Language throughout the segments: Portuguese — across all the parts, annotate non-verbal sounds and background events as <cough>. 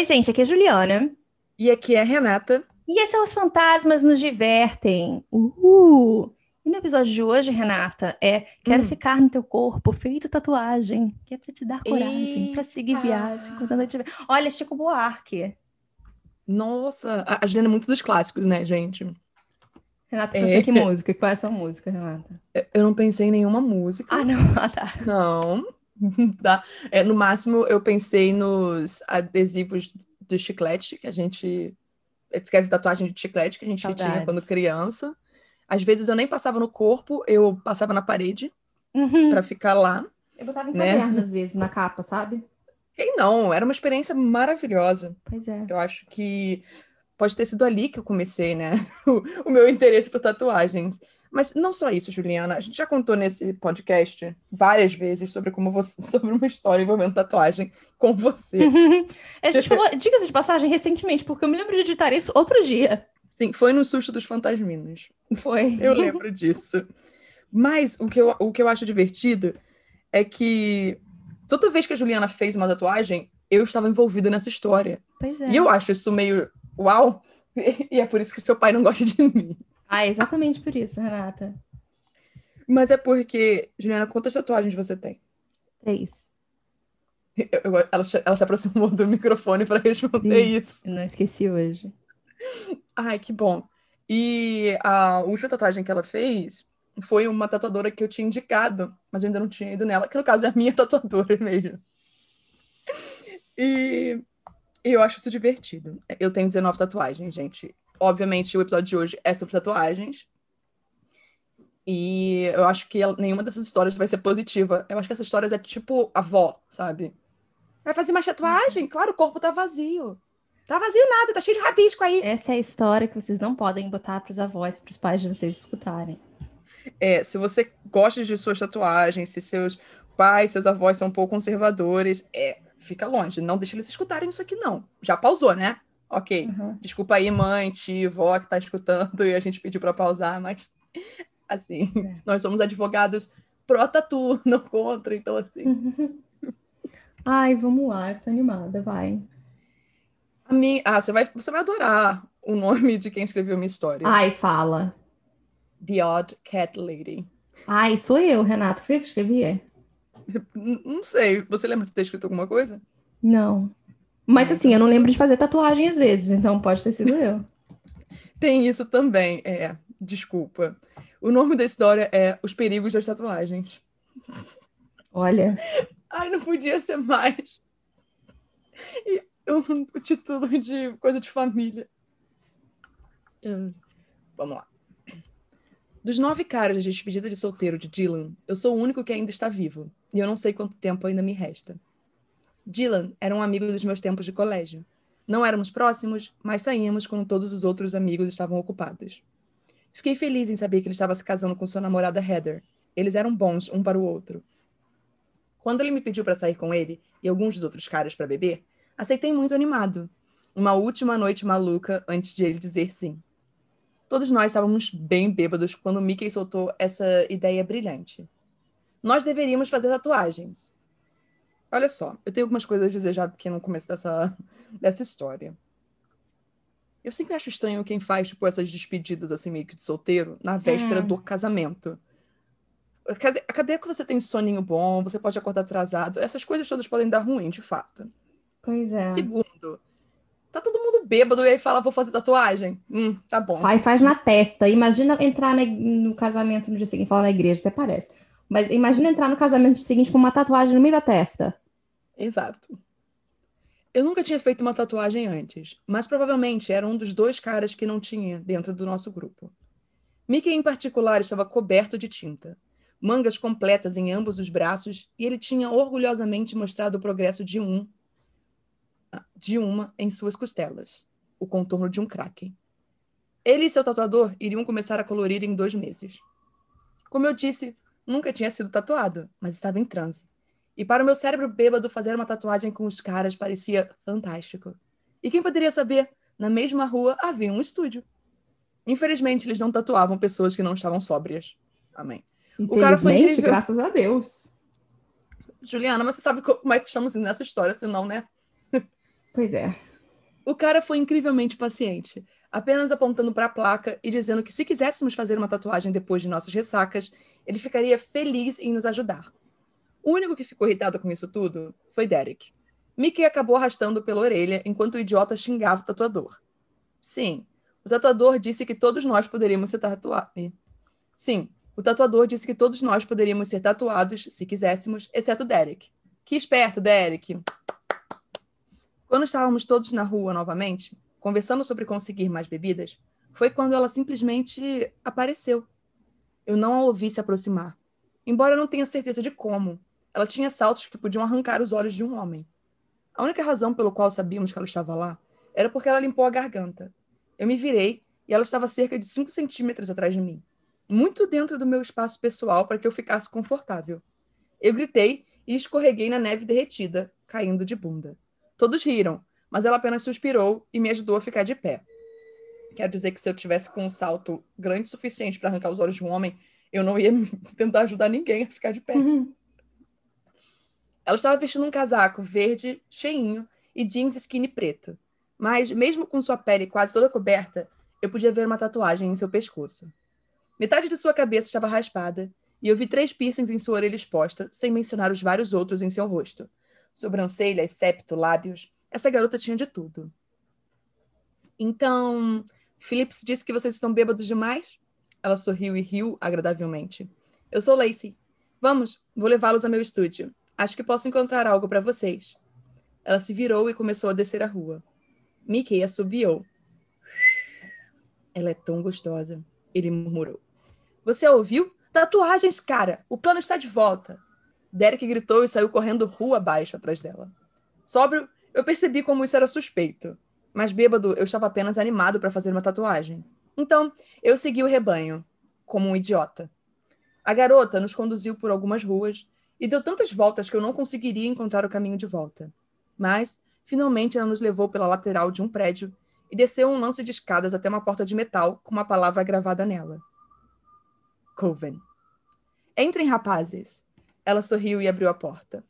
Oi, gente, aqui é Juliana. E aqui é a Renata. E esses são os fantasmas nos divertem. Uhul! E no episódio de hoje, Renata, é Quero hum. ficar no teu corpo, feito tatuagem, que é pra te dar coragem, para seguir viagem quando a noite tiver. Olha, Chico Buarque. Nossa, a Juliana é muito dos clássicos, né, gente? Renata, você é... que música? Qual é a sua música, Renata? Eu não pensei em nenhuma música. Ah, não. <laughs> Ah, tá. Não. <laughs> tá. É, no máximo, eu pensei nos adesivos do chiclete que a gente. Esquece tatuagem de chiclete que a gente Saudades. tinha quando criança. Às vezes eu nem passava no corpo, eu passava na parede uhum. para ficar lá. Eu botava em né? caderno, às vezes, na capa, sabe? Quem não? Era uma experiência maravilhosa. Pois é. Eu acho que pode ter sido ali que eu comecei, né? o, <laughs> o meu interesse por tatuagens. Mas não só isso, Juliana. A gente já contou nesse podcast várias vezes sobre como você, <laughs> sobre uma história envolvendo tatuagem com você. <laughs> a gente falou, diga-se de passagem, recentemente, porque eu me lembro de editar isso outro dia. Sim, foi no susto dos fantasminos. Foi. eu lembro <laughs> disso. Mas o que, eu, o que eu acho divertido é que toda vez que a Juliana fez uma tatuagem, eu estava envolvida nessa história. Pois é. E eu acho isso meio uau, e é por isso que seu pai não gosta de mim. Ah, é exatamente por isso, Renata. Mas é porque, Juliana, quantas tatuagens você tem? Três. Eu, eu, ela, ela, se aproximou do microfone para responder Sim, isso. Não esqueci hoje. Ai, que bom. E a última tatuagem que ela fez foi uma tatuadora que eu tinha indicado, mas eu ainda não tinha ido nela, que no caso é a minha <laughs> tatuadora mesmo. E eu acho isso divertido. Eu tenho 19 tatuagens, gente obviamente, o episódio de hoje é sobre tatuagens. E eu acho que nenhuma dessas histórias vai ser positiva. Eu acho que essas histórias é tipo avó, sabe? Vai fazer mais tatuagem? Claro, o corpo tá vazio. Tá vazio nada, tá cheio de rabisco aí. Essa é a história que vocês não podem botar pros avós, pros pais de vocês escutarem. É, se você gosta de suas tatuagens, se seus pais, seus avós são um pouco conservadores, é, fica longe. Não deixa eles escutarem isso aqui, não. Já pausou, né? Ok, uhum. desculpa aí, mãe, tia, vó que tá escutando <laughs> e a gente pediu para pausar, mas assim, é. nós somos advogados pró-tatu, <laughs> não contra, então assim. <laughs> Ai, vamos lá, tô animada, vai. A mim, ah, você vai, você vai adorar o nome de quem escreveu minha história. Ai, fala. The Odd Cat Lady. Ai, sou eu, Renato. Fui eu que escrevi? Não sei. Você lembra de ter escrito alguma coisa? Não. Mas assim, eu não lembro de fazer tatuagem às vezes, então pode ter sido eu. Tem isso também, é. Desculpa. O nome da história é Os Perigos das Tatuagens. Olha. Ai, não podia ser mais. E o título de coisa de família. Hum, vamos lá. Dos nove caras de despedida de solteiro de Dylan, eu sou o único que ainda está vivo. E eu não sei quanto tempo ainda me resta. Dylan era um amigo dos meus tempos de colégio. Não éramos próximos, mas saíamos quando todos os outros amigos estavam ocupados. Fiquei feliz em saber que ele estava se casando com sua namorada Heather. Eles eram bons um para o outro. Quando ele me pediu para sair com ele e alguns dos outros caras para beber, aceitei muito animado. Uma última noite maluca antes de ele dizer sim. Todos nós estávamos bem bêbados quando Mickey soltou essa ideia brilhante. Nós deveríamos fazer tatuagens. Olha só, eu tenho algumas coisas a já aqui no começo dessa, dessa história. Eu sempre acho estranho quem faz, tipo, essas despedidas, assim, meio que de solteiro, na véspera hum. do casamento. Cadê, cadê que você tem soninho bom, você pode acordar atrasado? Essas coisas todas podem dar ruim, de fato. Pois é. Segundo, tá todo mundo bêbado e aí fala, vou fazer tatuagem. Hum, tá bom. Faz, faz na testa. Imagina entrar na, no casamento no dia seguinte, falar na igreja, até parece. Mas imagina entrar no casamento seguinte com uma tatuagem no meio da testa. Exato. Eu nunca tinha feito uma tatuagem antes, mas provavelmente era um dos dois caras que não tinha dentro do nosso grupo. Mickey, em particular, estava coberto de tinta, mangas completas em ambos os braços, e ele tinha orgulhosamente mostrado o progresso de um de uma em suas costelas, o contorno de um kraken. Ele e seu tatuador iriam começar a colorir em dois meses. Como eu disse, nunca tinha sido tatuado, mas estava em transe. E para o meu cérebro bêbado, fazer uma tatuagem com os caras parecia fantástico. E quem poderia saber? Na mesma rua havia um estúdio. Infelizmente, eles não tatuavam pessoas que não estavam sóbrias. Amém. O cara foi incrível. graças a Deus. Juliana, mas você sabe como é que estamos nessa história, senão, né? <laughs> Pois é. O cara foi incrivelmente paciente, apenas apontando para a placa e dizendo que se quiséssemos fazer uma tatuagem depois de nossas ressacas, ele ficaria feliz em nos ajudar. O único que ficou irritado com isso tudo foi Derek. Mickey acabou arrastando pela orelha enquanto o idiota xingava o tatuador. Sim, o tatuador disse que todos nós poderíamos ser tatuados. Sim, o tatuador disse que todos nós poderíamos ser tatuados se quiséssemos, exceto Derek. Que esperto, Derek! Quando estávamos todos na rua novamente, conversando sobre conseguir mais bebidas, foi quando ela simplesmente apareceu. Eu não a ouvi se aproximar, embora eu não tenha certeza de como. Ela tinha saltos que podiam arrancar os olhos de um homem. A única razão pelo qual sabíamos que ela estava lá era porque ela limpou a garganta. Eu me virei e ela estava cerca de 5 centímetros atrás de mim, muito dentro do meu espaço pessoal para que eu ficasse confortável. Eu gritei e escorreguei na neve derretida, caindo de bunda. Todos riram, mas ela apenas suspirou e me ajudou a ficar de pé. Quero dizer que se eu tivesse com um salto grande o suficiente para arrancar os olhos de um homem, eu não ia <laughs> tentar ajudar ninguém a ficar de pé. Uhum. <laughs> Ela estava vestindo um casaco verde, cheinho, e jeans skinny preto. Mas, mesmo com sua pele quase toda coberta, eu podia ver uma tatuagem em seu pescoço. Metade de sua cabeça estava raspada, e eu vi três piercings em sua orelha exposta, sem mencionar os vários outros em seu rosto. Sobrancelhas, septo, lábios. Essa garota tinha de tudo. Então, Phillips disse que vocês estão bêbados demais? Ela sorriu e riu agradavelmente. Eu sou Lacey. Vamos, vou levá-los a meu estúdio. Acho que posso encontrar algo para vocês. Ela se virou e começou a descer a rua. Mickey assobiou. Ela é tão gostosa, ele murmurou. Você a ouviu? Tatuagens, cara! O plano está de volta! Derek gritou e saiu correndo rua abaixo atrás dela. Sóbrio, eu percebi como isso era suspeito. Mas bêbado, eu estava apenas animado para fazer uma tatuagem. Então, eu segui o rebanho, como um idiota. A garota nos conduziu por algumas ruas e deu tantas voltas que eu não conseguiria encontrar o caminho de volta. Mas, finalmente, ela nos levou pela lateral de um prédio e desceu um lance de escadas até uma porta de metal com uma palavra gravada nela. Coven. Entrem, rapazes. Ela sorriu e abriu a porta.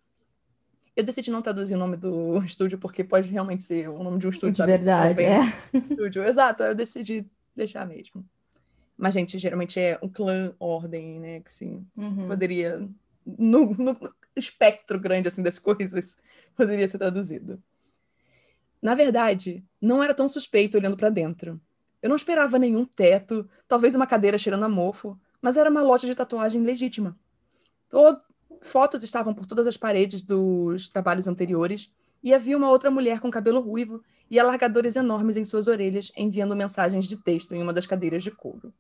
Eu decidi não traduzir o nome do <laughs> estúdio porque pode realmente ser o nome de um estúdio. De sabe? verdade, é. Estúdio. Exato, eu decidi deixar mesmo. Mas, gente, geralmente é um clã, ordem, né? Que sim, uhum. poderia no, no espectro grande assim das coisas <laughs> poderia ser traduzido. Na verdade, não era tão suspeito olhando para dentro. Eu não esperava nenhum teto, talvez uma cadeira cheirando a mofo, mas era uma loja de tatuagem legítima. Todo... Fotos estavam por todas as paredes dos trabalhos anteriores, e havia uma outra mulher com cabelo ruivo e alargadores enormes em suas orelhas, enviando mensagens de texto em uma das cadeiras de couro.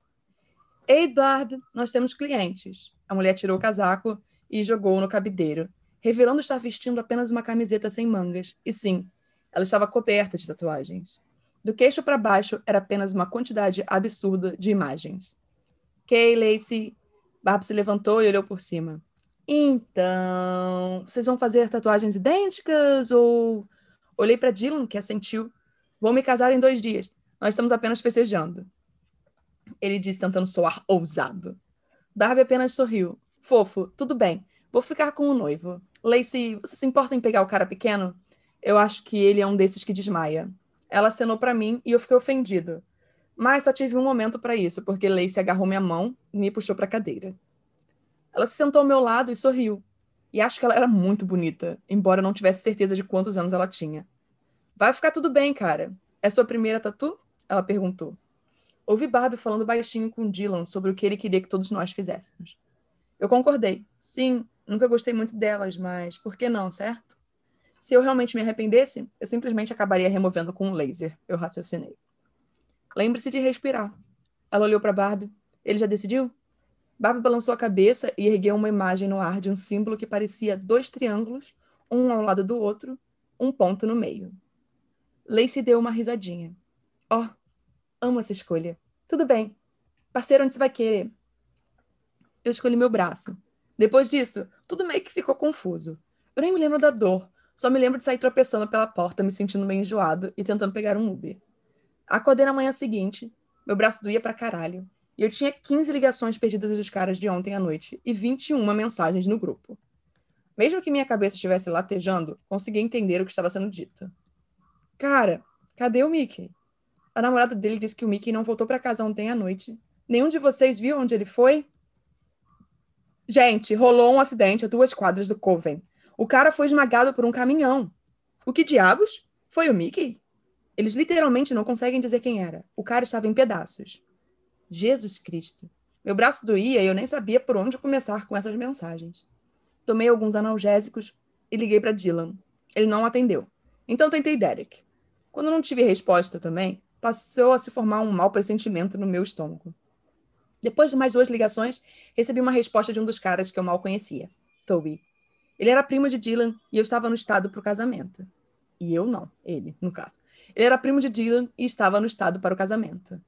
Ei, Barb, nós temos clientes. A mulher tirou o casaco e jogou no cabideiro, revelando estar vestindo apenas uma camiseta sem mangas. E sim, ela estava coberta de tatuagens. Do queixo para baixo era apenas uma quantidade absurda de imagens. Kay, Lacey. Barb se levantou e olhou por cima. Então, vocês vão fazer tatuagens idênticas ou. Olhei para Dylan, que assentiu. Vou me casar em dois dias. Nós estamos apenas festejando. Ele disse, tentando soar ousado. Barbie apenas sorriu. Fofo, tudo bem. Vou ficar com o noivo. Lacey, você se importa em pegar o cara pequeno? Eu acho que ele é um desses que desmaia. Ela acenou para mim e eu fiquei ofendido. Mas só tive um momento para isso, porque Lacey agarrou minha mão e me puxou para a cadeira. Ela se sentou ao meu lado e sorriu. E acho que ela era muito bonita, embora não tivesse certeza de quantos anos ela tinha. Vai ficar tudo bem, cara. É sua primeira tatu? Ela perguntou. Ouvi Barbie falando baixinho com Dylan sobre o que ele queria que todos nós fizéssemos. Eu concordei. Sim, nunca gostei muito delas, mas por que não, certo? Se eu realmente me arrependesse, eu simplesmente acabaria removendo com um laser, eu raciocinei. Lembre-se de respirar. Ela olhou para Barbie. Ele já decidiu? Barbie balançou a cabeça e ergueu uma imagem no ar de um símbolo que parecia dois triângulos, um ao lado do outro, um ponto no meio. Lacey deu uma risadinha. Oh, amo essa escolha. Tudo bem. Parceiro, onde você vai querer? Eu escolhi meu braço. Depois disso, tudo meio que ficou confuso. Eu nem me lembro da dor, só me lembro de sair tropeçando pela porta, me sentindo meio enjoado e tentando pegar um Uber. Acordei na manhã seguinte, meu braço doía pra caralho, e eu tinha 15 ligações perdidas dos caras de ontem à noite e 21 mensagens no grupo. Mesmo que minha cabeça estivesse latejando, consegui entender o que estava sendo dito. Cara, Cadê o Mickey? A namorada dele disse que o Mickey não voltou para casa ontem à noite. Nenhum de vocês viu onde ele foi? Gente, rolou um acidente a duas quadras do Coven. O cara foi esmagado por um caminhão. O que diabos? Foi o Mickey? Eles literalmente não conseguem dizer quem era. O cara estava em pedaços. Jesus Cristo. Meu braço doía e eu nem sabia por onde começar com essas mensagens. Tomei alguns analgésicos e liguei para Dylan. Ele não atendeu. Então tentei Derek. Quando não tive resposta também, passou a se formar um mau pressentimento no meu estômago. Depois de mais duas ligações, recebi uma resposta de um dos caras que eu mal conhecia, Toby. Ele era primo de Dylan e eu estava no estado para o casamento. E eu não, ele, no caso. Ele era primo de Dylan e estava no estado para o casamento.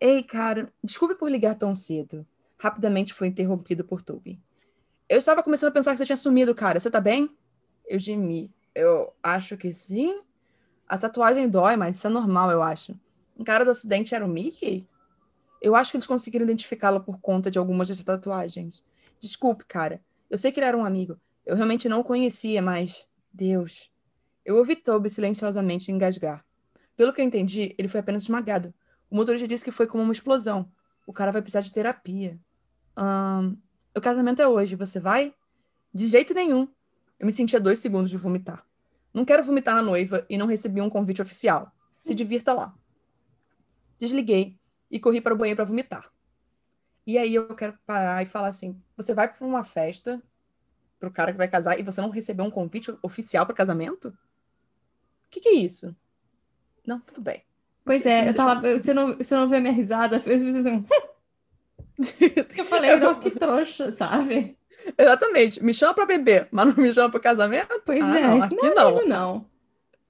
Ei, cara, desculpe por ligar tão cedo. Rapidamente foi interrompido por Toby. Eu estava começando a pensar que você tinha sumido, cara. Você tá bem? Eu gemi. Eu acho que sim. A tatuagem dói, mas isso é normal, eu acho. O cara do acidente era o Mickey? Eu acho que eles conseguiram identificá-lo por conta de algumas dessas tatuagens. Desculpe, cara. Eu sei que ele era um amigo. Eu realmente não o conhecia, mas. Deus. Eu ouvi Toby silenciosamente engasgar. Pelo que eu entendi, ele foi apenas esmagado. O motorista disse que foi como uma explosão. O cara vai precisar de terapia. Um, o casamento é hoje, você vai? De jeito nenhum. Eu me senti a dois segundos de vomitar. Não quero vomitar na noiva e não recebi um convite oficial. Se divirta lá. Desliguei e corri para o banheiro para vomitar. E aí eu quero parar e falar assim: você vai para uma festa pro cara que vai casar e você não recebeu um convite oficial para casamento? O que, que é isso? Não, tudo bem. Pois é, eu tava. Você não, você não vê a minha risada? Eu fiz assim. eu falei, não, que trouxa, sabe? Exatamente. Me chama pra beber, mas não me chama pro casamento? Pois ah, é, não, aqui não. É não. não.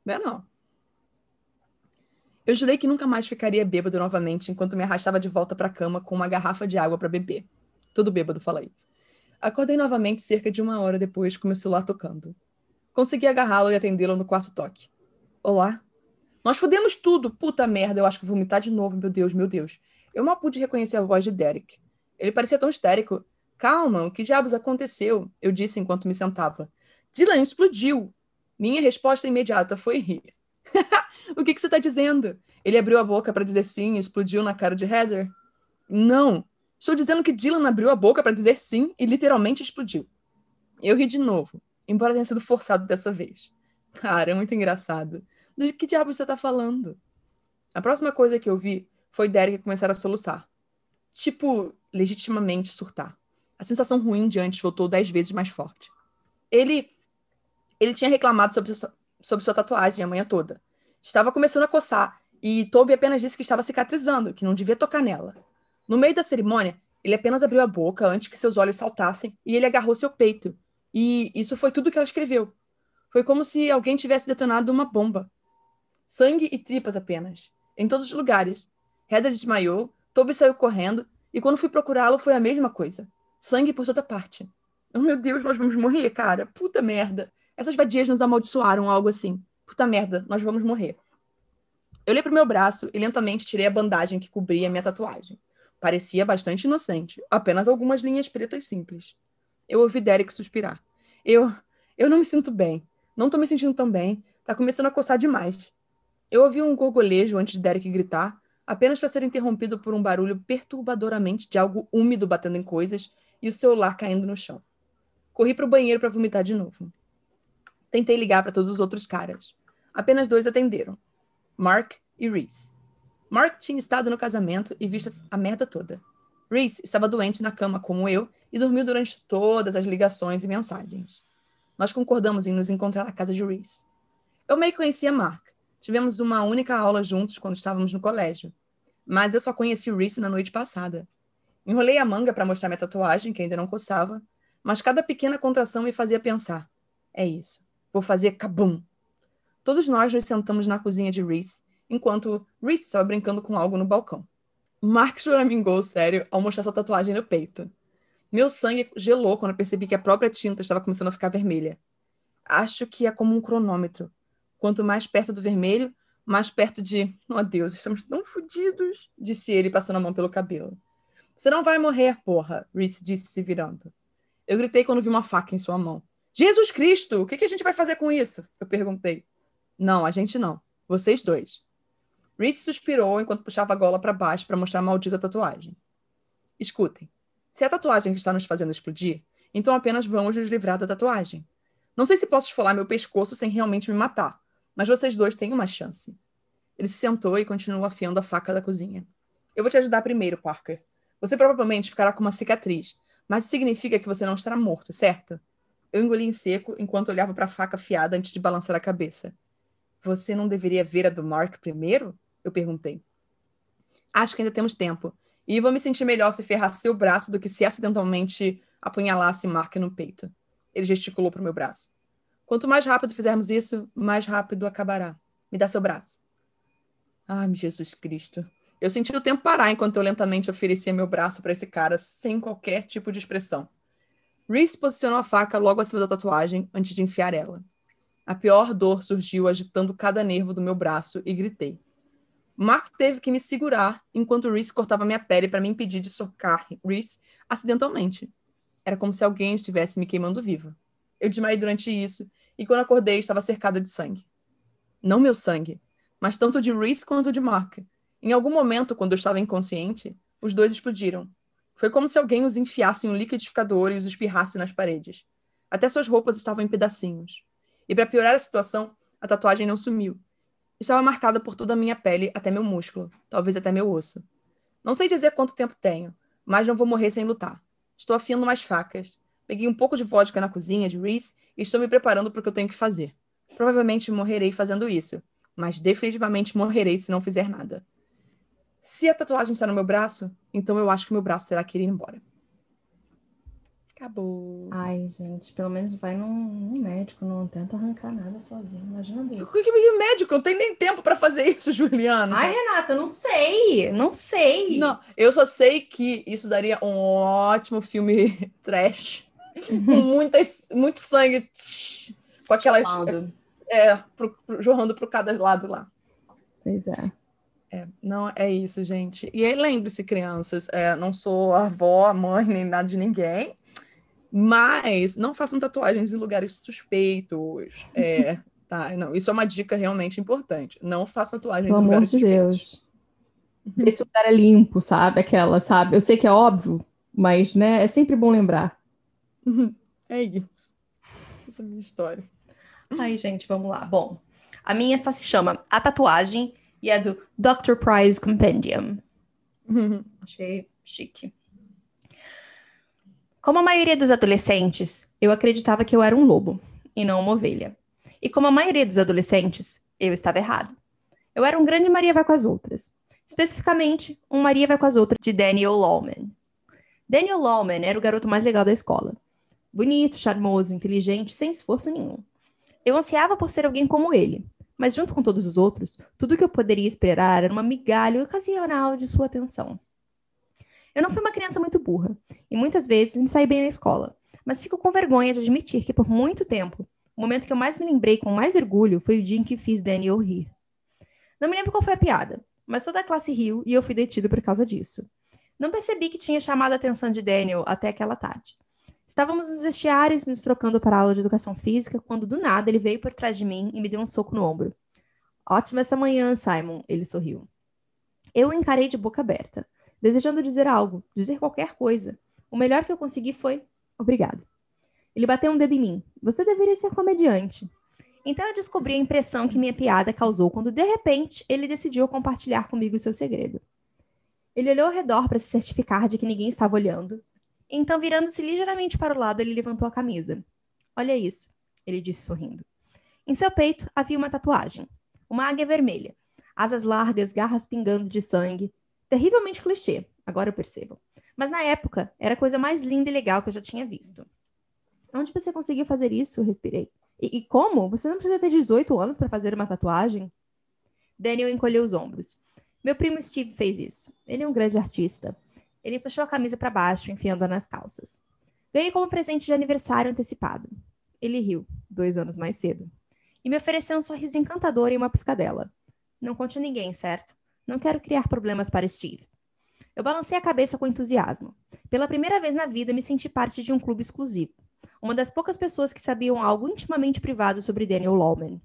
Não é não. Eu jurei que nunca mais ficaria bêbado novamente enquanto me arrastava de volta pra cama com uma garrafa de água para beber. Todo bêbado fala isso. Acordei novamente cerca de uma hora depois com meu celular tocando. Consegui agarrá-lo e atendê-lo no quarto toque. Olá? Nós fodemos tudo. Puta merda, eu acho que vou vomitar de novo, meu Deus, meu Deus. Eu mal pude reconhecer a voz de Derek. Ele parecia tão histérico. Calma, o que diabos aconteceu? Eu disse enquanto me sentava. Dylan explodiu. Minha resposta imediata foi rir. <laughs> o que, que você está dizendo? Ele abriu a boca para dizer sim e explodiu na cara de Heather? Não. Estou dizendo que Dylan abriu a boca para dizer sim e literalmente explodiu. Eu ri de novo, embora tenha sido forçado dessa vez. Cara, é muito engraçado. Do que diabo você tá falando? A próxima coisa que eu vi foi Derek começar a soluçar. Tipo, legitimamente surtar. A sensação ruim de antes voltou dez vezes mais forte. Ele. Ele tinha reclamado sobre, sobre sua tatuagem a manhã toda. Estava começando a coçar, e Toby apenas disse que estava cicatrizando, que não devia tocar nela. No meio da cerimônia, ele apenas abriu a boca antes que seus olhos saltassem e ele agarrou seu peito. E isso foi tudo que ela escreveu. Foi como se alguém tivesse detonado uma bomba. Sangue e tripas apenas. Em todos os lugares. Heather desmaiou, Toby saiu correndo, e quando fui procurá-lo foi a mesma coisa. Sangue por toda parte. Oh, meu Deus, nós vamos morrer, cara. Puta merda. Essas vadias nos amaldiçoaram, algo assim. Puta merda, nós vamos morrer. Eu olhei pro meu braço e lentamente tirei a bandagem que cobria minha tatuagem. Parecia bastante inocente, apenas algumas linhas pretas simples. Eu ouvi Derek suspirar. Eu. Eu não me sinto bem. Não tô me sentindo tão bem. Tá começando a coçar demais. Eu ouvi um gorgolejo antes de Derek gritar, apenas para ser interrompido por um barulho perturbadoramente de algo úmido batendo em coisas e o celular caindo no chão. Corri para o banheiro para vomitar de novo. Tentei ligar para todos os outros caras. Apenas dois atenderam: Mark e Reese. Mark tinha estado no casamento e visto a merda toda. Reese estava doente na cama como eu e dormiu durante todas as ligações e mensagens. Nós concordamos em nos encontrar na casa de Reese. Eu meio conhecia Mark, Tivemos uma única aula juntos quando estávamos no colégio, mas eu só conheci Reese na noite passada. Enrolei a manga para mostrar minha tatuagem, que ainda não coçava, mas cada pequena contração me fazia pensar: é isso, vou fazer cabum. Todos nós nos sentamos na cozinha de Reese, enquanto Reese estava brincando com algo no balcão. Mark choramingou sério ao mostrar sua tatuagem no peito. Meu sangue gelou quando percebi que a própria tinta estava começando a ficar vermelha. Acho que é como um cronômetro. Quanto mais perto do vermelho, mais perto de. Oh Deus, estamos tão fodidos, disse ele, passando a mão pelo cabelo. Você não vai morrer, porra, Reese disse, se virando. Eu gritei quando vi uma faca em sua mão. Jesus Cristo, o que, que a gente vai fazer com isso? Eu perguntei. Não, a gente não. Vocês dois. Reese suspirou enquanto puxava a gola para baixo para mostrar a maldita tatuagem. Escutem. Se é a tatuagem que está nos fazendo explodir, então apenas vamos nos livrar da tatuagem. Não sei se posso esfolar meu pescoço sem realmente me matar, mas vocês dois têm uma chance. Ele se sentou e continuou afiando a faca da cozinha. Eu vou te ajudar primeiro, Parker. Você provavelmente ficará com uma cicatriz, mas significa que você não estará morto, certo? Eu engoli em seco enquanto olhava para a faca afiada antes de balançar a cabeça. Você não deveria ver a do Mark primeiro? Eu perguntei. Acho que ainda temos tempo. E vou me sentir melhor se ferrar seu braço do que se acidentalmente apunhalasse Mark no peito. Ele gesticulou para o meu braço. Quanto mais rápido fizermos isso, mais rápido acabará. Me dá seu braço. Ai, Jesus Cristo. Eu senti o tempo parar enquanto eu lentamente oferecia meu braço para esse cara, sem qualquer tipo de expressão. Reese posicionou a faca logo acima da tatuagem antes de enfiar ela. A pior dor surgiu agitando cada nervo do meu braço e gritei. Mark teve que me segurar enquanto Reese cortava minha pele para me impedir de socar Reese acidentalmente. Era como se alguém estivesse me queimando viva. Eu desmaiei durante isso e quando acordei estava cercada de sangue. Não meu sangue, mas tanto de Reese quanto de Mark, em algum momento, quando eu estava inconsciente, os dois explodiram. Foi como se alguém os enfiasse em um liquidificador e os espirrasse nas paredes. Até suas roupas estavam em pedacinhos. E para piorar a situação, a tatuagem não sumiu. Estava marcada por toda a minha pele até meu músculo, talvez até meu osso. Não sei dizer quanto tempo tenho, mas não vou morrer sem lutar. Estou afiando umas facas. Peguei um pouco de vodka na cozinha de Reese e estou me preparando para o que eu tenho que fazer. Provavelmente morrerei fazendo isso, mas definitivamente morrerei se não fizer nada. Se a tatuagem está no meu braço, então eu acho que meu braço terá que ir embora. Acabou. Ai, gente, pelo menos vai num, num médico, não tenta arrancar nada sozinho. Imagina. O que, que médico? Eu não tenho nem tempo para fazer isso, <laughs> Juliana. Ai, Renata, não sei. Não sei. Não, eu só sei que isso daria um ótimo filme <laughs> trash. com muitas, muito sangue. Com aquelas. É, pro, pro, jorrando para cada lado lá. Pois é. É, não é isso, gente. E aí, lembre-se, crianças, é, não sou avó, mãe, nem nada de ninguém, mas não façam tatuagens em lugares suspeitos. É, tá, não, isso é uma dica realmente importante. Não façam tatuagens Pelo em lugares amor de suspeitos. Deus. Esse lugar é limpo, sabe? Aquela, sabe? Eu sei que é óbvio, mas, né, é sempre bom lembrar. <laughs> É isso. Essa é a minha história. Aí, gente, vamos lá. Bom, a minha só se chama A Tatuagem e é do Dr. Price Compendium. <laughs> Achei chique. Como a maioria dos adolescentes, eu acreditava que eu era um lobo e não uma ovelha. E como a maioria dos adolescentes, eu estava errado. Eu era um grande Maria vai com as outras. Especificamente, um Maria vai com as outras de Daniel Lawman. Daniel Lawman era o garoto mais legal da escola. Bonito, charmoso, inteligente, sem esforço nenhum. Eu ansiava por ser alguém como ele, mas junto com todos os outros, tudo que eu poderia esperar era uma migalha ocasional de sua atenção. Eu não fui uma criança muito burra, e muitas vezes me saí bem na escola, mas fico com vergonha de admitir que por muito tempo, o momento que eu mais me lembrei com mais orgulho foi o dia em que fiz Daniel rir. Não me lembro qual foi a piada, mas toda a classe riu e eu fui detido por causa disso. Não percebi que tinha chamado a atenção de Daniel até aquela tarde. Estávamos nos vestiários nos trocando para a aula de educação física quando do nada ele veio por trás de mim e me deu um soco no ombro. Ótima essa manhã, Simon, ele sorriu. Eu o encarei de boca aberta, desejando dizer algo, dizer qualquer coisa. O melhor que eu consegui foi obrigado. Ele bateu um dedo em mim. Você deveria ser comediante. Então eu descobri a impressão que minha piada causou quando de repente ele decidiu compartilhar comigo seu segredo. Ele olhou ao redor para se certificar de que ninguém estava olhando então, virando-se ligeiramente para o lado, ele levantou a camisa. Olha isso, ele disse sorrindo. Em seu peito havia uma tatuagem. Uma águia vermelha. Asas largas, garras pingando de sangue. Terrivelmente clichê, agora eu percebo. Mas na época, era a coisa mais linda e legal que eu já tinha visto. Onde você conseguiu fazer isso? Respirei. E, e como? Você não precisa ter 18 anos para fazer uma tatuagem? Daniel encolheu os ombros. Meu primo Steve fez isso. Ele é um grande artista. Ele puxou a camisa para baixo, enfiando-a nas calças. Ganhei como presente de aniversário antecipado. Ele riu, dois anos mais cedo, e me ofereceu um sorriso encantador e uma piscadela. Não conte a ninguém, certo? Não quero criar problemas para Steve. Eu balancei a cabeça com entusiasmo. Pela primeira vez na vida, me senti parte de um clube exclusivo. Uma das poucas pessoas que sabiam algo intimamente privado sobre Daniel Lawman.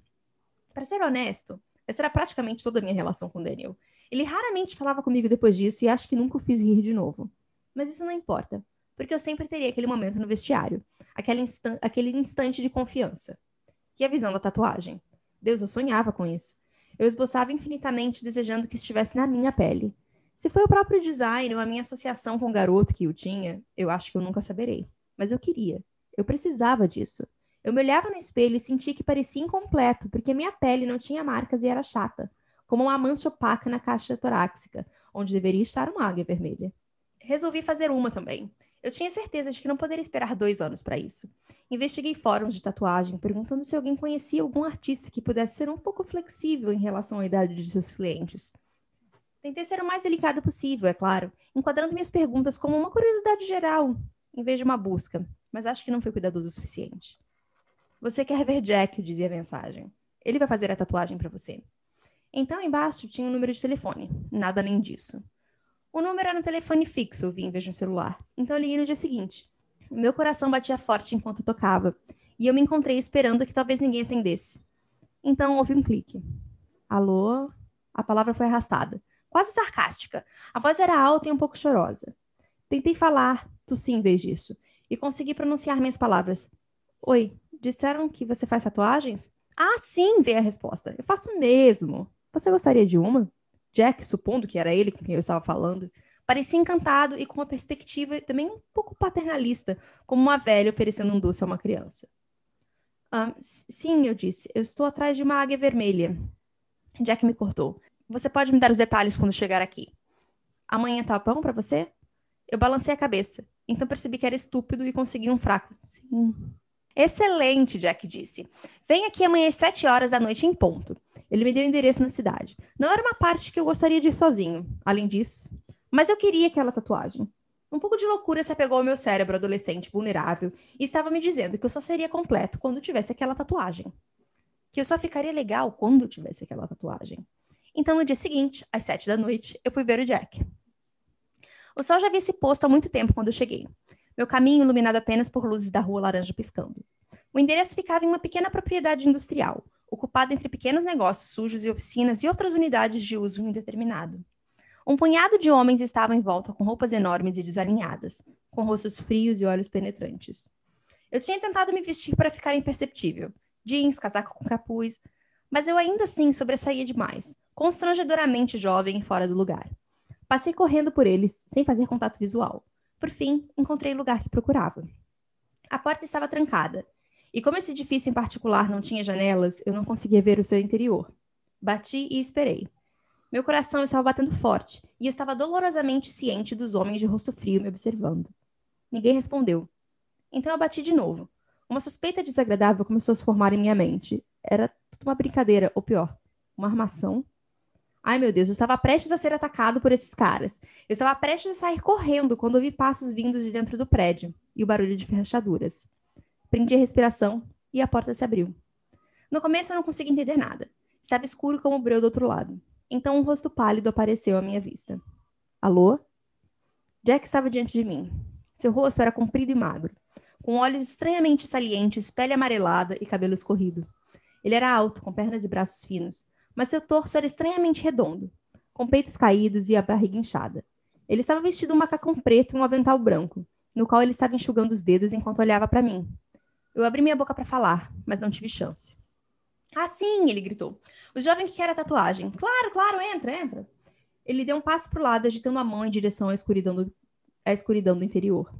Para ser honesto, Essa era praticamente toda a minha relação com Daniel. Ele raramente falava comigo depois disso e acho que nunca o fiz rir de novo. Mas isso não importa, porque eu sempre teria aquele momento no vestiário, aquele, instan aquele instante de confiança. E a visão da tatuagem. Deus, eu sonhava com isso. Eu esboçava infinitamente desejando que estivesse na minha pele. Se foi o próprio design ou a minha associação com o garoto que o tinha, eu acho que eu nunca saberei. Mas eu queria. Eu precisava disso. Eu me olhava no espelho e sentia que parecia incompleto, porque minha pele não tinha marcas e era chata, como uma mancha opaca na caixa torácica, onde deveria estar uma águia vermelha. Resolvi fazer uma também. Eu tinha certeza de que não poderia esperar dois anos para isso. Investiguei fóruns de tatuagem, perguntando se alguém conhecia algum artista que pudesse ser um pouco flexível em relação à idade de seus clientes. Tentei ser o mais delicado possível, é claro, enquadrando minhas perguntas como uma curiosidade geral, em vez de uma busca, mas acho que não foi cuidadoso o suficiente. Você quer ver Jack, dizia a mensagem. Ele vai fazer a tatuagem para você. Então, embaixo tinha um número de telefone. Nada além disso. O número era um telefone fixo, vi em vez de um celular. Então eu liguei no dia seguinte. Meu coração batia forte enquanto tocava. E eu me encontrei esperando que talvez ninguém atendesse. Então houve um clique. Alô? A palavra foi arrastada. Quase sarcástica. A voz era alta e um pouco chorosa. Tentei falar, tossi em vez disso. E consegui pronunciar minhas palavras. Oi, Disseram que você faz tatuagens? Ah, sim, veio a resposta. Eu faço mesmo. Você gostaria de uma? Jack, supondo que era ele com quem eu estava falando, parecia encantado e com uma perspectiva também um pouco paternalista, como uma velha oferecendo um doce a uma criança. Ah, sim, eu disse. Eu estou atrás de uma águia vermelha. Jack me cortou. Você pode me dar os detalhes quando chegar aqui. Amanhã tá bom para você? Eu balancei a cabeça. Então percebi que era estúpido e consegui um fraco. Sim. Excelente, Jack disse. Vem aqui amanhã às sete horas da noite em ponto. Ele me deu o endereço na cidade. Não era uma parte que eu gostaria de ir sozinho, além disso. Mas eu queria aquela tatuagem. Um pouco de loucura se apegou ao meu cérebro adolescente vulnerável e estava me dizendo que eu só seria completo quando tivesse aquela tatuagem. Que eu só ficaria legal quando tivesse aquela tatuagem. Então, no dia seguinte, às sete da noite, eu fui ver o Jack. O sol já havia se posto há muito tempo quando eu cheguei. Meu caminho iluminado apenas por luzes da rua laranja piscando. O endereço ficava em uma pequena propriedade industrial, ocupada entre pequenos negócios sujos e oficinas e outras unidades de uso indeterminado. Um punhado de homens estavam em volta com roupas enormes e desalinhadas, com rostos frios e olhos penetrantes. Eu tinha tentado me vestir para ficar imperceptível, jeans, casaco com capuz, mas eu ainda assim sobressaía demais, constrangedoramente jovem e fora do lugar. Passei correndo por eles, sem fazer contato visual. Por fim, encontrei o lugar que procurava. A porta estava trancada, e como esse edifício em particular não tinha janelas, eu não conseguia ver o seu interior. Bati e esperei. Meu coração estava batendo forte, e eu estava dolorosamente ciente dos homens de rosto frio me observando. Ninguém respondeu. Então eu bati de novo. Uma suspeita desagradável começou a se formar em minha mente. Era tudo uma brincadeira, ou pior, uma armação. Ai, meu Deus, eu estava prestes a ser atacado por esses caras. Eu estava prestes a sair correndo quando ouvi passos vindos de dentro do prédio e o barulho de fechaduras. Prendi a respiração e a porta se abriu. No começo eu não consegui entender nada. Estava escuro como o breu do outro lado. Então um rosto pálido apareceu à minha vista. Alô? Jack estava diante de mim. Seu rosto era comprido e magro, com olhos estranhamente salientes, pele amarelada e cabelo escorrido. Ele era alto, com pernas e braços finos, mas seu torso era estranhamente redondo, com peitos caídos e a barriga inchada. Ele estava vestido um macacão preto e um avental branco, no qual ele estava enxugando os dedos enquanto olhava para mim. Eu abri minha boca para falar, mas não tive chance. Ah, sim, ele gritou. O jovem que quer a tatuagem. Claro, claro, entra, entra. Ele deu um passo para o lado, agitando a mão em direção à escuridão do, à escuridão do interior.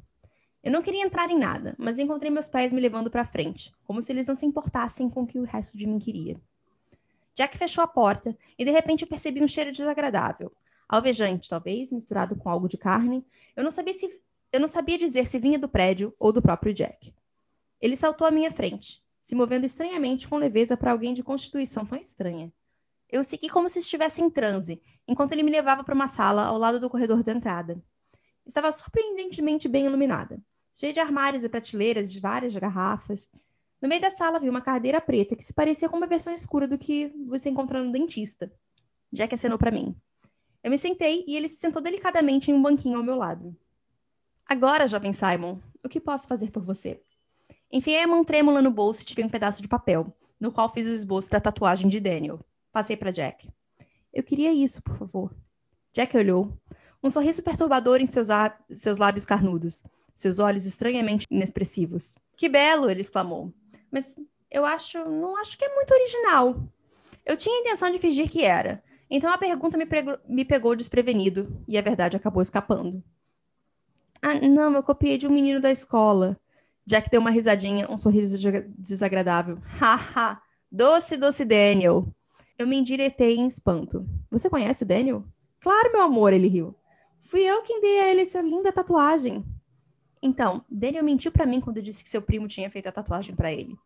Eu não queria entrar em nada, mas encontrei meus pés me levando para frente, como se eles não se importassem com o que o resto de mim queria. Jack fechou a porta e de repente eu percebi um cheiro desagradável. Alvejante, talvez, misturado com algo de carne. Eu não sabia se eu não sabia dizer se vinha do prédio ou do próprio Jack. Ele saltou à minha frente, se movendo estranhamente com leveza para alguém de constituição tão estranha. Eu segui como se estivesse em transe, enquanto ele me levava para uma sala ao lado do corredor da entrada. Estava surpreendentemente bem iluminada, cheia de armários e prateleiras de várias garrafas, no meio da sala havia uma cadeira preta que se parecia com uma versão escura do que você encontra no dentista. Jack acenou para mim. Eu me sentei e ele se sentou delicadamente em um banquinho ao meu lado. Agora, jovem Simon, o que posso fazer por você? Enfiei a mão trêmula no bolso e tirei um pedaço de papel, no qual fiz o esboço da tatuagem de Daniel. Passei para Jack. Eu queria isso, por favor. Jack olhou. Um sorriso perturbador em seus, seus lábios carnudos, seus olhos estranhamente inexpressivos. Que belo! ele exclamou. Mas eu acho. não acho que é muito original. Eu tinha a intenção de fingir que era. Então a pergunta me, me pegou desprevenido e a verdade acabou escapando. Ah, não, eu copiei de um menino da escola. Jack deu uma risadinha, um sorriso desagradável. <laughs> Haha, doce, doce Daniel. Eu me endireitei em espanto. Você conhece o Daniel? Claro, meu amor, ele riu. Fui eu quem dei a ele essa linda tatuagem. Então, Daniel mentiu para mim quando disse que seu primo tinha feito a tatuagem para ele.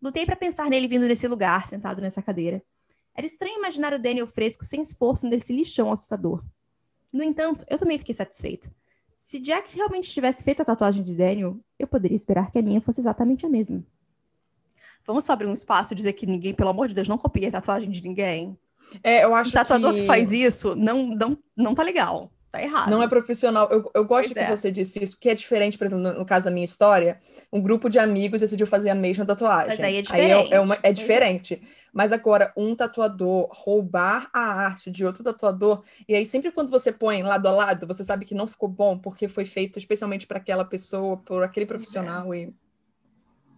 Lutei para pensar nele vindo nesse lugar, sentado nessa cadeira. Era estranho imaginar o Daniel fresco, sem esforço, nesse lixão assustador. No entanto, eu também fiquei satisfeito. Se Jack realmente tivesse feito a tatuagem de Daniel, eu poderia esperar que a minha fosse exatamente a mesma. Vamos só abrir um espaço e dizer que ninguém, pelo amor de Deus, não copia a tatuagem de ninguém. É, eu acho o tatuador que... que faz isso não, não, não tá legal. Tá errado. Não é profissional. Eu, eu gosto pois que é. você disse isso, que é diferente, por exemplo, no, no, caso da minha história, um grupo de amigos decidiu fazer a mesma tatuagem. Mas aí é diferente. Aí é, é, uma, é diferente. Mas agora, um tatuador roubar a arte de outro tatuador, e aí sempre quando você põe lado a lado, você sabe que não ficou bom porque foi feito especialmente para aquela pessoa, por aquele profissional. É. E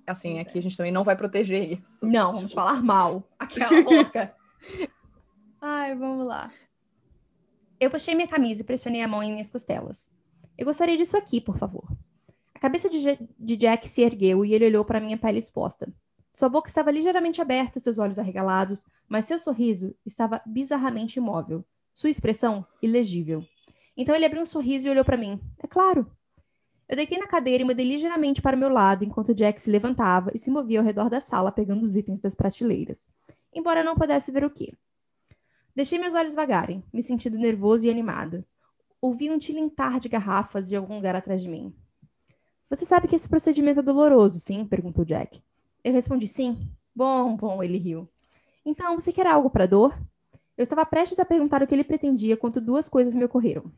assim, aqui é. a gente também não vai proteger isso. Não, vamos falar mal. Aquela louca. <laughs> Ai, vamos lá. Eu puxei minha camisa e pressionei a mão em minhas costelas. Eu gostaria disso aqui, por favor. A cabeça de, de Jack se ergueu e ele olhou para minha pele exposta. Sua boca estava ligeiramente aberta, seus olhos arregalados, mas seu sorriso estava bizarramente imóvel. Sua expressão, ilegível. Então ele abriu um sorriso e olhou para mim. É claro. Eu deitei na cadeira e mudei ligeiramente para o meu lado enquanto Jack se levantava e se movia ao redor da sala pegando os itens das prateleiras, embora não pudesse ver o que. Deixei meus olhos vagarem, me sentindo nervoso e animado. Ouvi um tilintar de garrafas de algum lugar atrás de mim. Você sabe que esse procedimento é doloroso, sim? perguntou Jack. Eu respondi sim. Bom, bom, ele riu. Então, você quer algo para dor? Eu estava prestes a perguntar o que ele pretendia quando duas coisas me ocorreram.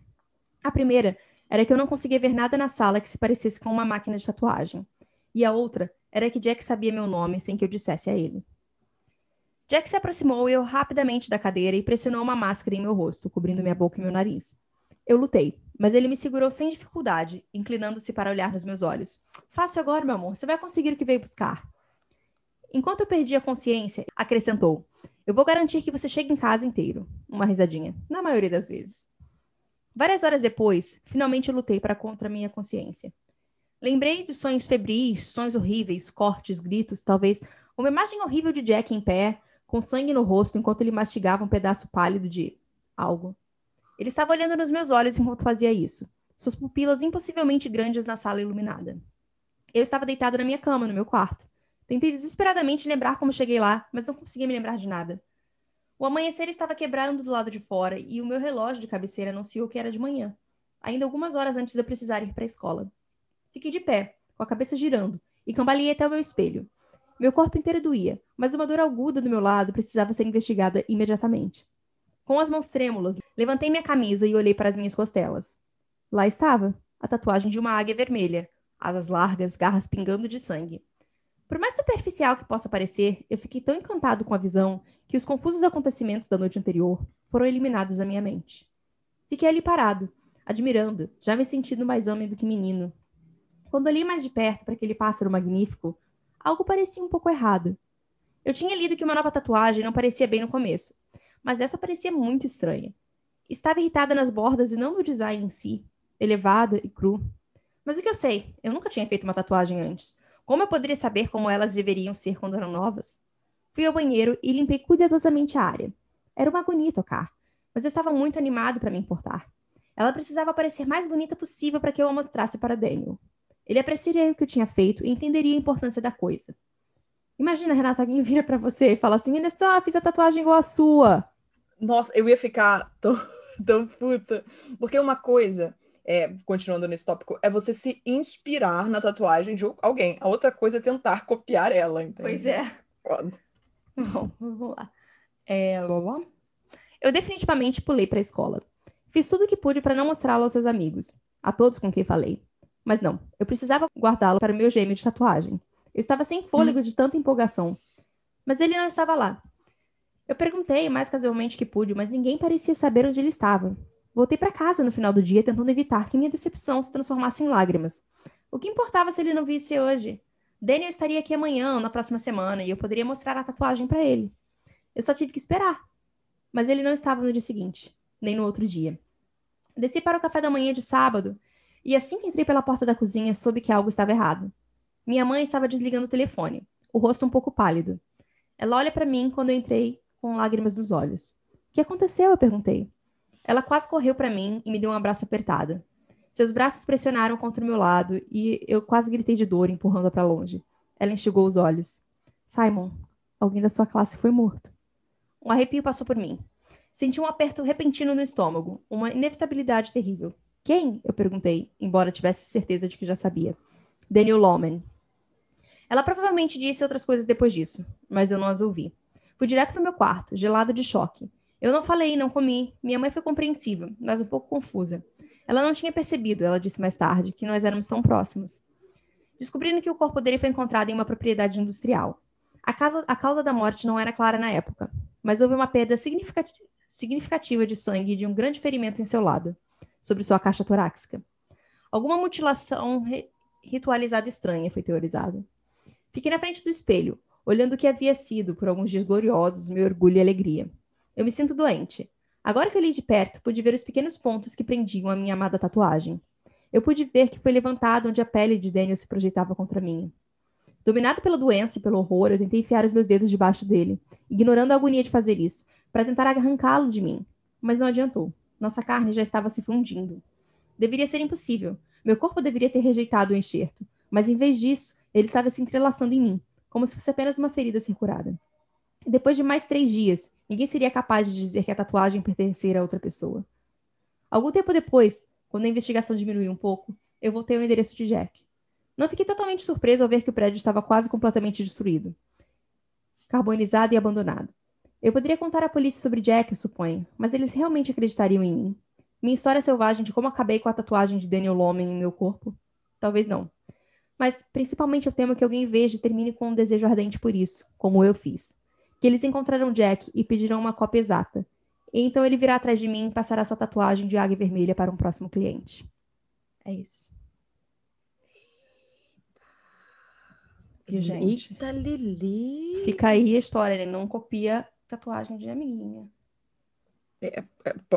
A primeira era que eu não conseguia ver nada na sala que se parecesse com uma máquina de tatuagem. E a outra era que Jack sabia meu nome sem que eu dissesse a ele. Jack se aproximou eu rapidamente da cadeira e pressionou uma máscara em meu rosto, cobrindo minha boca e meu nariz. Eu lutei, mas ele me segurou sem dificuldade, inclinando-se para olhar nos meus olhos. Fácil agora, meu amor, você vai conseguir o que veio buscar. Enquanto eu perdi a consciência, acrescentou: Eu vou garantir que você chegue em casa inteiro. Uma risadinha, na maioria das vezes. Várias horas depois, finalmente lutei para contra minha consciência. Lembrei dos sonhos febris, sonhos horríveis, cortes, gritos, talvez uma imagem horrível de Jack em pé, com sangue no rosto enquanto ele mastigava um pedaço pálido de algo. Ele estava olhando nos meus olhos enquanto fazia isso, suas pupilas impossivelmente grandes na sala iluminada. Eu estava deitado na minha cama, no meu quarto. Tentei desesperadamente lembrar como cheguei lá, mas não conseguia me lembrar de nada. O amanhecer estava quebrando do lado de fora e o meu relógio de cabeceira anunciou que era de manhã, ainda algumas horas antes de eu precisar ir para a escola. Fiquei de pé, com a cabeça girando, e cambaleei até o meu espelho. Meu corpo inteiro doía, mas uma dor aguda do meu lado precisava ser investigada imediatamente. Com as mãos trêmulas, levantei minha camisa e olhei para as minhas costelas. Lá estava, a tatuagem de uma águia vermelha, asas largas, garras pingando de sangue. Por mais superficial que possa parecer, eu fiquei tão encantado com a visão que os confusos acontecimentos da noite anterior foram eliminados da minha mente. Fiquei ali parado, admirando, já me sentindo mais homem do que menino. Quando olhei mais de perto para aquele pássaro magnífico, algo parecia um pouco errado. Eu tinha lido que uma nova tatuagem não parecia bem no começo, mas essa parecia muito estranha. Estava irritada nas bordas e não no design em si, elevada e cru. Mas o que eu sei? Eu nunca tinha feito uma tatuagem antes. Como eu poderia saber como elas deveriam ser quando eram novas? Fui ao banheiro e limpei cuidadosamente a área. Era uma agonia tocar, mas eu estava muito animado para me importar. Ela precisava parecer mais bonita possível para que eu a mostrasse para Daniel. Ele apreciaria o que eu tinha feito e entenderia a importância da coisa. Imagina, Renata, alguém <laughs> vira para você e fala assim: Inessa, fiz a tatuagem igual a sua. Nossa, eu ia ficar <laughs> tão, tão puta. Porque uma coisa, é, continuando nesse tópico, é você se inspirar na tatuagem de alguém. A outra coisa é tentar copiar ela. Entende? Pois é. Foda. Bom, vamos lá. É... Eu definitivamente pulei para a escola. Fiz tudo o que pude para não mostrá-lo aos seus amigos, a todos com quem falei. Mas não, eu precisava guardá-lo para o meu gêmeo de tatuagem. Eu estava sem fôlego de tanta empolgação. Mas ele não estava lá. Eu perguntei mais casualmente que pude, mas ninguém parecia saber onde ele estava. Voltei para casa no final do dia, tentando evitar que minha decepção se transformasse em lágrimas. O que importava se ele não visse hoje? Daniel estaria aqui amanhã na próxima semana e eu poderia mostrar a tatuagem para ele. Eu só tive que esperar. Mas ele não estava no dia seguinte, nem no outro dia. Desci para o café da manhã de sábado e assim que entrei pela porta da cozinha, soube que algo estava errado. Minha mãe estava desligando o telefone, o rosto um pouco pálido. Ela olha para mim quando eu entrei com lágrimas nos olhos. O que aconteceu? Eu perguntei. Ela quase correu para mim e me deu um abraço apertado. Seus braços pressionaram contra o meu lado e eu quase gritei de dor, empurrando-a para longe. Ela enxugou os olhos. Simon, alguém da sua classe foi morto. Um arrepio passou por mim. Senti um aperto repentino no estômago, uma inevitabilidade terrível. Quem? Eu perguntei, embora tivesse certeza de que já sabia. Daniel Lawman. Ela provavelmente disse outras coisas depois disso, mas eu não as ouvi. Fui direto para meu quarto, gelado de choque. Eu não falei, não comi. Minha mãe foi compreensiva, mas um pouco confusa. Ela não tinha percebido, ela disse mais tarde, que nós éramos tão próximos. Descobrindo que o corpo dele foi encontrado em uma propriedade industrial. A, causa, a causa da morte não era clara na época, mas houve uma perda significativa de sangue e de um grande ferimento em seu lado, sobre sua caixa torácica. Alguma mutilação ritualizada estranha foi teorizada. Fiquei na frente do espelho, olhando o que havia sido, por alguns dias gloriosos, meu orgulho e alegria. Eu me sinto doente. Agora que li de perto, pude ver os pequenos pontos que prendiam a minha amada tatuagem. Eu pude ver que foi levantado onde a pele de Daniel se projetava contra mim. Dominado pela doença e pelo horror, eu tentei enfiar os meus dedos debaixo dele, ignorando a agonia de fazer isso, para tentar arrancá-lo de mim. Mas não adiantou. Nossa carne já estava se fundindo. Deveria ser impossível. Meu corpo deveria ter rejeitado o enxerto. Mas em vez disso, ele estava se entrelaçando em mim, como se fosse apenas uma ferida a ser curada. Depois de mais três dias, ninguém seria capaz de dizer que a tatuagem pertencia a outra pessoa. Algum tempo depois, quando a investigação diminuiu um pouco, eu voltei ao endereço de Jack. Não fiquei totalmente surpreso ao ver que o prédio estava quase completamente destruído, carbonizado e abandonado. Eu poderia contar à polícia sobre Jack, eu suponho, mas eles realmente acreditariam em mim. Minha história selvagem de como acabei com a tatuagem de Daniel Loman em meu corpo? Talvez não. Mas principalmente eu temo que alguém veja e termine com um desejo ardente por isso, como eu fiz que eles encontrarão Jack e pedirão uma cópia exata. E então ele virá atrás de mim e passará sua tatuagem de águia vermelha para um próximo cliente. É isso. Gente? Eita, Lili! Fica aí a história, ele não copia tatuagem de amiguinha. É, é,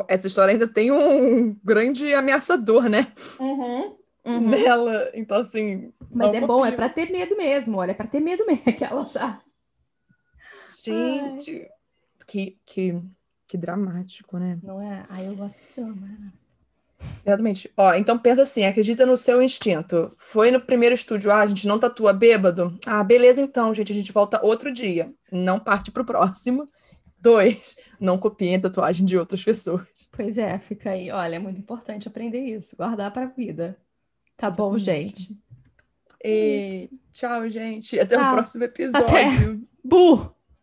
essa história ainda tem um grande ameaçador, né? Uhum, uhum. Nela. Então, assim. Mas é bom, é pra ter medo mesmo, olha, é pra ter medo mesmo, aquela, sabe? Gente, que, que, que dramático, né? Não é? Ai, eu gosto de drama. Exatamente. Ó, então pensa assim, acredita no seu instinto. Foi no primeiro estúdio, ah, a gente não tatua bêbado? Ah, beleza então, gente, a gente volta outro dia. Não parte pro próximo. Dois, não copiem a tatuagem de outras pessoas. Pois é, fica aí. Olha, é muito importante aprender isso, guardar pra vida. Tá Exatamente. bom, gente? E... Tchau, gente. Até tchau. o próximo episódio. Até. Bu!